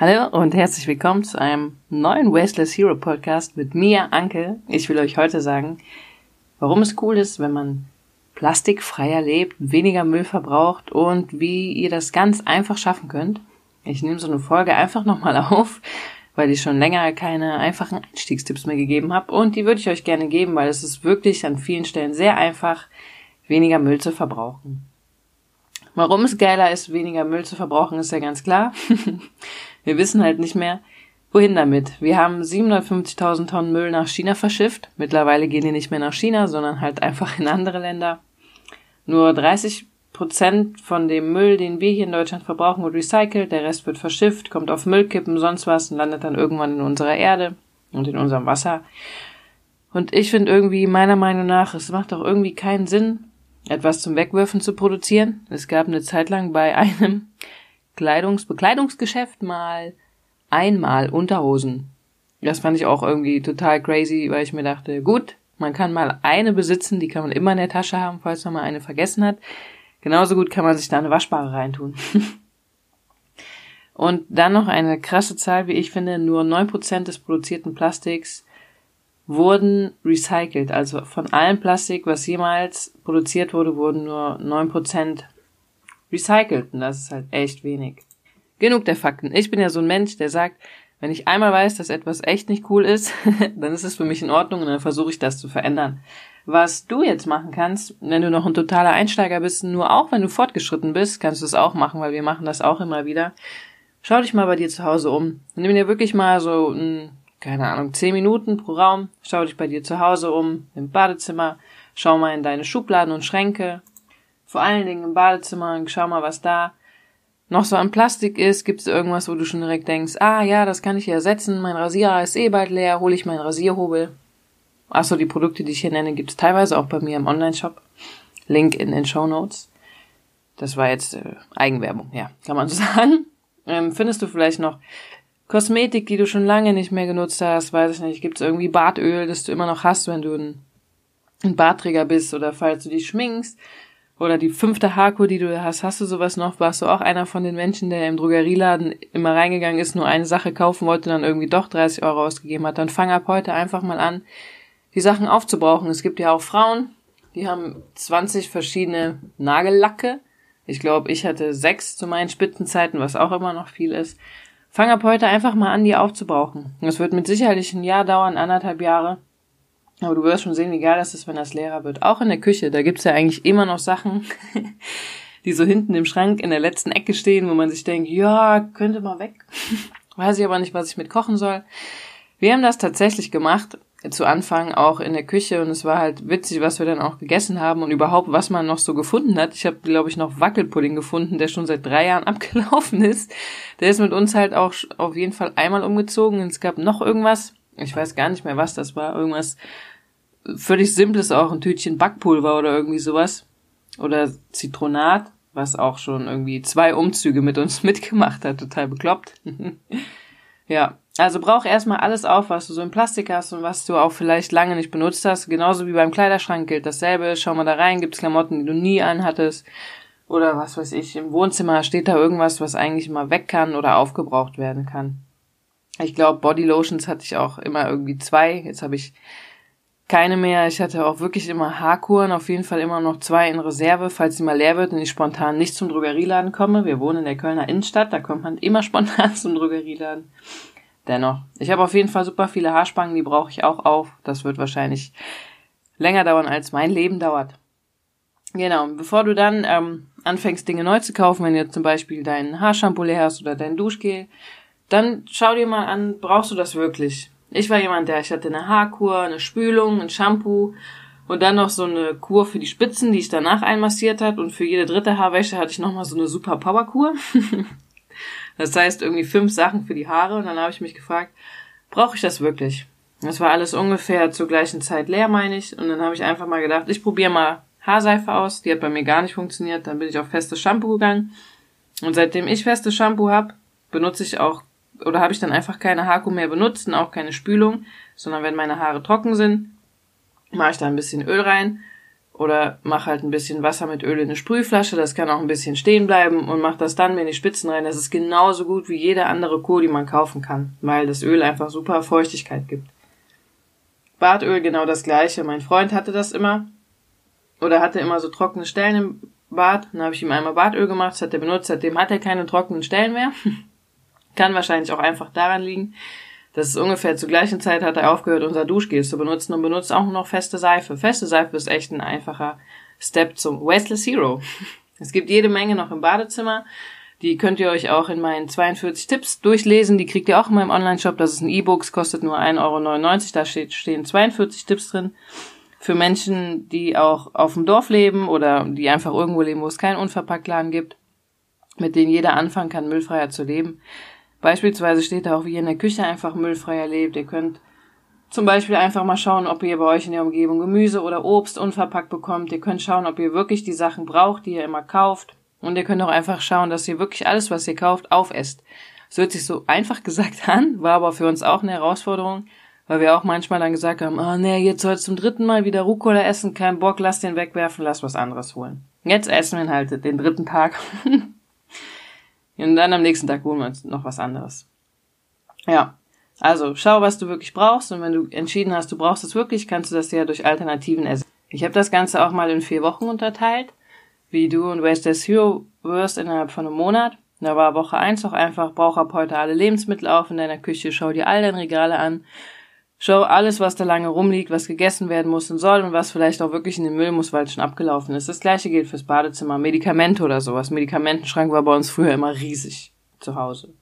Hallo und herzlich willkommen zu einem neuen Wasteless Hero Podcast mit mir, Anke. Ich will euch heute sagen, warum es cool ist, wenn man plastikfreier lebt, weniger Müll verbraucht und wie ihr das ganz einfach schaffen könnt. Ich nehme so eine Folge einfach nochmal auf, weil ich schon länger keine einfachen Einstiegstipps mehr gegeben habe und die würde ich euch gerne geben, weil es ist wirklich an vielen Stellen sehr einfach, weniger Müll zu verbrauchen. Warum es geiler ist, weniger Müll zu verbrauchen, ist ja ganz klar. Wir wissen halt nicht mehr, wohin damit. Wir haben 750.000 Tonnen Müll nach China verschifft. Mittlerweile gehen die nicht mehr nach China, sondern halt einfach in andere Länder. Nur 30 Prozent von dem Müll, den wir hier in Deutschland verbrauchen, wird recycelt. Der Rest wird verschifft, kommt auf Müllkippen, sonst was und landet dann irgendwann in unserer Erde und in unserem Wasser. Und ich finde irgendwie, meiner Meinung nach, es macht auch irgendwie keinen Sinn, etwas zum Wegwerfen zu produzieren. Es gab eine Zeit lang bei einem Kleidungs Bekleidungsgeschäft mal einmal Unterhosen. Das fand ich auch irgendwie total crazy, weil ich mir dachte, gut, man kann mal eine besitzen, die kann man immer in der Tasche haben, falls man mal eine vergessen hat. Genauso gut kann man sich da eine Waschbare reintun. Und dann noch eine krasse Zahl, wie ich finde, nur neun Prozent des produzierten Plastiks wurden recycelt. Also von allem Plastik, was jemals produziert wurde, wurden nur neun Prozent recycelt. Und das ist halt echt wenig. Genug der Fakten. Ich bin ja so ein Mensch, der sagt, wenn ich einmal weiß, dass etwas echt nicht cool ist, dann ist es für mich in Ordnung und dann versuche ich das zu verändern. Was du jetzt machen kannst, wenn du noch ein totaler Einsteiger bist, nur auch wenn du fortgeschritten bist, kannst du es auch machen, weil wir machen das auch immer wieder. Schau dich mal bei dir zu Hause um. Nimm dir wirklich mal so, ein, keine Ahnung, zehn Minuten pro Raum. Schau dich bei dir zu Hause um, im Badezimmer. Schau mal in deine Schubladen und Schränke. Vor allen Dingen im Badezimmer und schau mal, was da noch so an Plastik ist. Gibt es irgendwas, wo du schon direkt denkst, ah ja, das kann ich ersetzen, mein Rasierer ist eh bald leer, hole ich meinen Rasierhobel. Achso, die Produkte, die ich hier nenne, gibt es teilweise auch bei mir im Online-Shop. Link in den Show Notes. Das war jetzt äh, Eigenwerbung, ja, kann man so sagen. Ähm, findest du vielleicht noch Kosmetik, die du schon lange nicht mehr genutzt hast? Weiß ich nicht. Gibt es irgendwie Bartöl, das du immer noch hast, wenn du ein, ein Barträger bist oder falls du dich schminkst? Oder die fünfte Haarkur, die du hast, hast du sowas noch? Warst du auch einer von den Menschen, der im Drogerieladen immer reingegangen ist, nur eine Sache kaufen wollte, dann irgendwie doch 30 Euro ausgegeben hat? Dann fang ab heute einfach mal an, die Sachen aufzubrauchen. Es gibt ja auch Frauen, die haben 20 verschiedene Nagellacke. Ich glaube, ich hatte sechs zu meinen Spitzenzeiten, was auch immer noch viel ist. Fang ab heute einfach mal an, die aufzubrauchen. Das wird mit Sicherheit ein Jahr dauern, anderthalb Jahre. Aber du wirst schon sehen, wie geil das ist, wenn das leerer wird. Auch in der Küche, da gibt's ja eigentlich immer noch Sachen, die so hinten im Schrank in der letzten Ecke stehen, wo man sich denkt, ja, könnte mal weg. Weiß ich aber nicht, was ich mit kochen soll. Wir haben das tatsächlich gemacht, zu Anfang auch in der Küche und es war halt witzig, was wir dann auch gegessen haben und überhaupt, was man noch so gefunden hat. Ich habe, glaube ich, noch Wackelpudding gefunden, der schon seit drei Jahren abgelaufen ist. Der ist mit uns halt auch auf jeden Fall einmal umgezogen. Und es gab noch irgendwas, ich weiß gar nicht mehr, was das war. Irgendwas völlig Simples auch, ein Tütchen Backpulver oder irgendwie sowas. Oder Zitronat, was auch schon irgendwie zwei Umzüge mit uns mitgemacht hat. Total bekloppt. ja, also brauch erstmal alles auf, was du so in Plastik hast und was du auch vielleicht lange nicht benutzt hast. Genauso wie beim Kleiderschrank gilt dasselbe. Schau mal da rein, gibt's Klamotten, die du nie anhattest. Oder was weiß ich, im Wohnzimmer steht da irgendwas, was eigentlich mal weg kann oder aufgebraucht werden kann. Ich glaube, Body Lotions hatte ich auch immer irgendwie zwei. Jetzt habe ich keine mehr. Ich hatte auch wirklich immer Haarkuren, auf jeden Fall immer noch zwei in Reserve, falls sie mal leer wird und ich spontan nicht zum Drogerieladen komme. Wir wohnen in der Kölner Innenstadt, da kommt man immer spontan zum Drogerieladen. Dennoch, ich habe auf jeden Fall super viele Haarspangen, die brauche ich auch auf. Das wird wahrscheinlich länger dauern, als mein Leben dauert. Genau, bevor du dann ähm, anfängst, Dinge neu zu kaufen, wenn du zum Beispiel dein Haarshampoo leer hast oder dein Duschgel, dann schau dir mal an, brauchst du das wirklich? Ich war jemand, der, ich hatte eine Haarkur, eine Spülung, ein Shampoo und dann noch so eine Kur für die Spitzen, die ich danach einmassiert hat und für jede dritte Haarwäsche hatte ich nochmal so eine super Powerkur. das heißt irgendwie fünf Sachen für die Haare und dann habe ich mich gefragt, brauche ich das wirklich? Das war alles ungefähr zur gleichen Zeit leer, meine ich. Und dann habe ich einfach mal gedacht, ich probiere mal Haarseife aus. Die hat bei mir gar nicht funktioniert. Dann bin ich auf festes Shampoo gegangen. Und seitdem ich festes Shampoo habe, benutze ich auch oder habe ich dann einfach keine Haarkur mehr benutzt und auch keine Spülung, sondern wenn meine Haare trocken sind, mache ich da ein bisschen Öl rein Oder mach halt ein bisschen Wasser mit Öl in eine Sprühflasche, das kann auch ein bisschen stehen bleiben und mach das dann in die Spitzen rein. Das ist genauso gut wie jede andere Kur, die man kaufen kann, weil das Öl einfach super Feuchtigkeit gibt. Bartöl genau das gleiche. Mein Freund hatte das immer. Oder hatte immer so trockene Stellen im Bad. Dann habe ich ihm einmal Bartöl gemacht, das hat er benutzt, seitdem hat er keine trockenen Stellen mehr. kann wahrscheinlich auch einfach daran liegen. Das ist ungefähr zur gleichen Zeit hat er aufgehört, unser Duschgel zu benutzen und benutzt auch nur noch feste Seife. Feste Seife ist echt ein einfacher Step zum Wasteless Hero. Es gibt jede Menge noch im Badezimmer. Die könnt ihr euch auch in meinen 42 Tipps durchlesen. Die kriegt ihr auch in meinem Online-Shop. Das ist ein E-Book, kostet nur 1,99 Euro. Da steht, stehen 42 Tipps drin. Für Menschen, die auch auf dem Dorf leben oder die einfach irgendwo leben, wo es keinen Unverpacktladen gibt, mit denen jeder anfangen kann, müllfreier zu leben. Beispielsweise steht da auch, wie ihr in der Küche einfach müllfreier lebt. Ihr könnt zum Beispiel einfach mal schauen, ob ihr bei euch in der Umgebung Gemüse oder Obst unverpackt bekommt. Ihr könnt schauen, ob ihr wirklich die Sachen braucht, die ihr immer kauft. Und ihr könnt auch einfach schauen, dass ihr wirklich alles, was ihr kauft, aufesst. Es hört sich so einfach gesagt an, war aber für uns auch eine Herausforderung, weil wir auch manchmal dann gesagt haben, ah oh, nee, jetzt soll zum dritten Mal wieder Rucola essen, kein Bock, lass den wegwerfen, lass was anderes holen. Jetzt essen wir ihn halt den dritten Tag. Und dann am nächsten Tag holen wir uns noch was anderes. Ja. Also, schau, was du wirklich brauchst und wenn du entschieden hast, du brauchst es wirklich, kannst du das ja durch Alternativen ersetzen. Ich habe das Ganze auch mal in vier Wochen unterteilt wie du und Wasteless Hero wirst innerhalb von einem Monat. Da war Woche eins auch einfach, brauch ab heute alle Lebensmittel auf in deiner Küche, schau dir all deine Regale an, schau alles, was da lange rumliegt, was gegessen werden muss und soll und was vielleicht auch wirklich in den Müll muss, weil es schon abgelaufen ist. Das gleiche gilt fürs Badezimmer, Medikamente oder sowas. Medikamentenschrank war bei uns früher immer riesig zu Hause.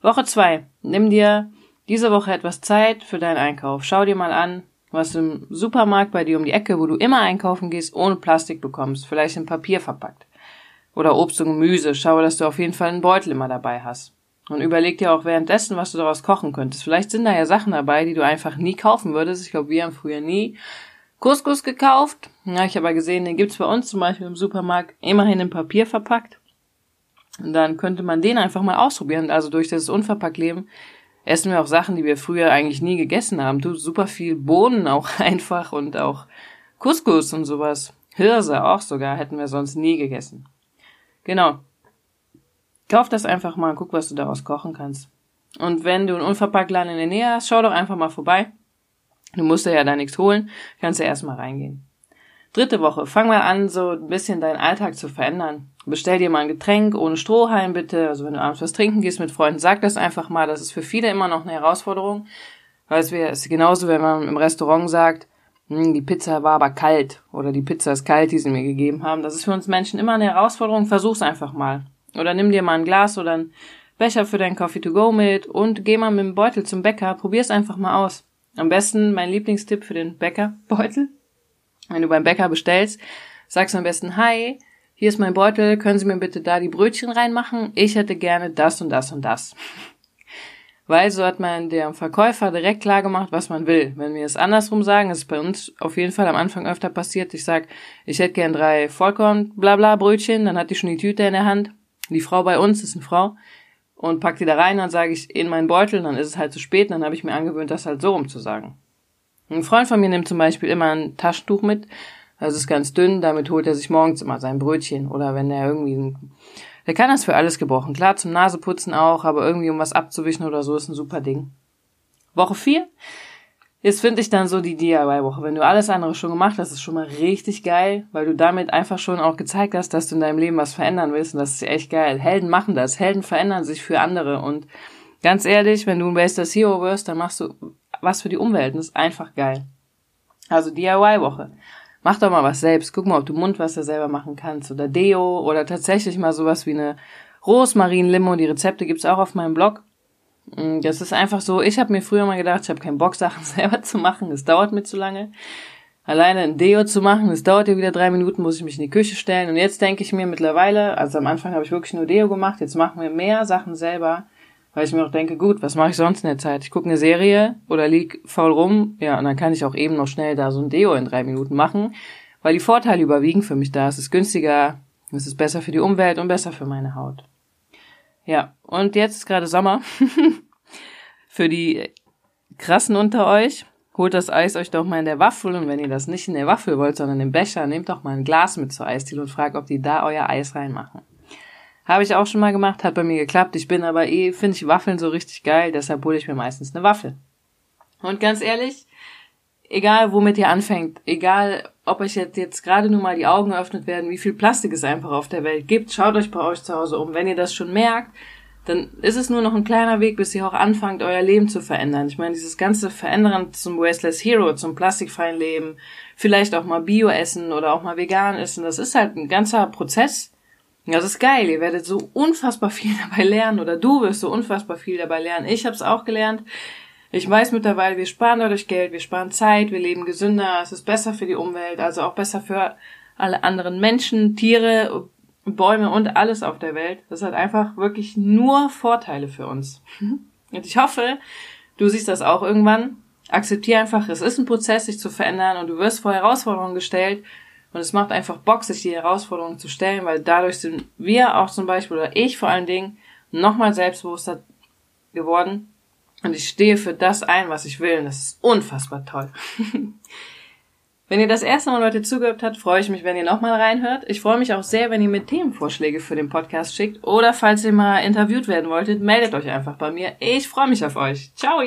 Woche zwei, nimm dir diese Woche etwas Zeit für deinen Einkauf. Schau dir mal an, was im Supermarkt bei dir um die Ecke, wo du immer einkaufen gehst, ohne Plastik bekommst, vielleicht in Papier verpackt. Oder Obst und Gemüse, schaue, dass du auf jeden Fall einen Beutel immer dabei hast. Und überleg dir auch währenddessen, was du daraus kochen könntest. Vielleicht sind da ja Sachen dabei, die du einfach nie kaufen würdest. Ich glaube, wir haben früher nie Couscous gekauft. Ja, ich habe aber gesehen, den gibt's bei uns zum Beispiel im Supermarkt immerhin in Papier verpackt. Und dann könnte man den einfach mal ausprobieren. Also durch das Unverpackt-Leben essen wir auch Sachen, die wir früher eigentlich nie gegessen haben. Du, super viel Bohnen auch einfach und auch Couscous und sowas. Hirse auch sogar hätten wir sonst nie gegessen. Genau. Kauf das einfach mal und guck, was du daraus kochen kannst. Und wenn du einen Unverpacktladen in der Nähe hast, schau doch einfach mal vorbei. Du musst ja da nichts holen, kannst ja erstmal reingehen. Dritte Woche. Fang mal an, so ein bisschen deinen Alltag zu verändern. Bestell dir mal ein Getränk ohne Strohhalm bitte. Also wenn du abends was trinken gehst mit Freunden, sag das einfach mal. Das ist für viele immer noch eine Herausforderung. Weil es ist genauso, wenn man im Restaurant sagt, hm, die Pizza war aber kalt oder die Pizza ist kalt, die sie mir gegeben haben. Das ist für uns Menschen immer eine Herausforderung. Versuch's einfach mal. Oder nimm dir mal ein Glas oder ein Becher für deinen Coffee to go mit und geh mal mit dem Beutel zum Bäcker. Probier's einfach mal aus. Am besten mein Lieblingstipp für den Bäckerbeutel wenn du beim Bäcker bestellst, sagst du am besten, hi, hier ist mein Beutel, können Sie mir bitte da die Brötchen reinmachen? Ich hätte gerne das und das und das. Weil so hat man dem Verkäufer direkt klar gemacht, was man will. Wenn wir es andersrum sagen, ist bei uns auf jeden Fall am Anfang öfter passiert. Ich sag, ich hätte gern drei Vollkorn Blabla Brötchen, dann hat die schon die Tüte in der Hand. Die Frau bei uns ist eine Frau und packt die da rein, dann sage ich in meinen Beutel, dann ist es halt zu spät, dann habe ich mir angewöhnt, das halt so rum. Ein Freund von mir nimmt zum Beispiel immer ein Taschentuch mit. Das ist ganz dünn, damit holt er sich morgens immer sein Brötchen. Oder wenn er irgendwie der kann das für alles gebrauchen. Klar, zum Naseputzen auch, aber irgendwie um was abzuwischen oder so ist ein super Ding. Woche 4. Jetzt finde ich dann so die DIY-Woche. Wenn du alles andere schon gemacht hast, ist schon mal richtig geil, weil du damit einfach schon auch gezeigt hast, dass du in deinem Leben was verändern willst und das ist echt geil. Helden machen das. Helden verändern sich für andere und ganz ehrlich, wenn du ein Bester Hero wirst, dann machst du was für die Umwelt. Das ist einfach geil. Also DIY-Woche. Mach doch mal was selbst. Guck mal, ob du Mundwasser selber machen kannst oder Deo oder tatsächlich mal sowas wie eine Rosmarin-Limo. Die Rezepte gibt's auch auf meinem Blog. Mm, das ist einfach so, ich habe mir früher mal gedacht, ich habe keinen Bock, Sachen selber zu machen. Das dauert mir zu lange. Alleine ein Deo zu machen, das dauert ja wieder drei Minuten, muss ich mich in die Küche stellen. Und jetzt denke ich mir mittlerweile, also am Anfang habe ich wirklich nur Deo gemacht, jetzt machen wir mehr Sachen selber weil ich mir auch denke, gut, was mache ich sonst in der Zeit? Ich gucke eine Serie oder lieg faul rum, ja, und dann kann ich auch eben noch schnell da so ein Deo in drei Minuten machen, weil die Vorteile überwiegen für mich da. Es ist günstiger, es ist besser für die Umwelt und besser für meine Haut. Ja, und jetzt ist gerade Sommer. für die krassen unter euch. holt das Eis euch doch mal in der Waffel und wenn ihr das nicht in der Waffel wollt, sondern im Becher, nehmt doch mal ein Glas mit zur Eisdiele und fragt, ob die da euer Eis reinmachen. Habe ich auch schon mal gemacht, hat bei mir geklappt. Ich bin aber eh, finde ich Waffeln so richtig geil, deshalb hole ich mir meistens eine Waffel. Und ganz ehrlich, egal womit ihr anfängt, egal ob euch jetzt, jetzt gerade nur mal die Augen geöffnet werden, wie viel Plastik es einfach auf der Welt gibt, schaut euch bei euch zu Hause um. Wenn ihr das schon merkt, dann ist es nur noch ein kleiner Weg, bis ihr auch anfangt, euer Leben zu verändern. Ich meine, dieses ganze Verändern zum Wasteless Hero, zum plastikfreien Leben, vielleicht auch mal Bio essen oder auch mal vegan essen, das ist halt ein ganzer Prozess. Das ist geil, ihr werdet so unfassbar viel dabei lernen oder du wirst so unfassbar viel dabei lernen. Ich habe es auch gelernt. Ich weiß mittlerweile, wir sparen dadurch Geld, wir sparen Zeit, wir leben gesünder, es ist besser für die Umwelt, also auch besser für alle anderen Menschen, Tiere, Bäume und alles auf der Welt. Das hat einfach wirklich nur Vorteile für uns. Und ich hoffe, du siehst das auch irgendwann. Akzeptier einfach, es ist ein Prozess, sich zu verändern und du wirst vor Herausforderungen gestellt und es macht einfach Bock, sich die Herausforderungen zu stellen, weil dadurch sind wir auch zum Beispiel oder ich vor allen Dingen nochmal selbstbewusster geworden und ich stehe für das ein, was ich will und das ist unfassbar toll. Wenn ihr das erste Mal Leute zugehört habt, freue ich mich, wenn ihr nochmal reinhört. Ich freue mich auch sehr, wenn ihr mir Themenvorschläge für den Podcast schickt oder falls ihr mal interviewt werden wolltet, meldet euch einfach bei mir. Ich freue mich auf euch. Ciao!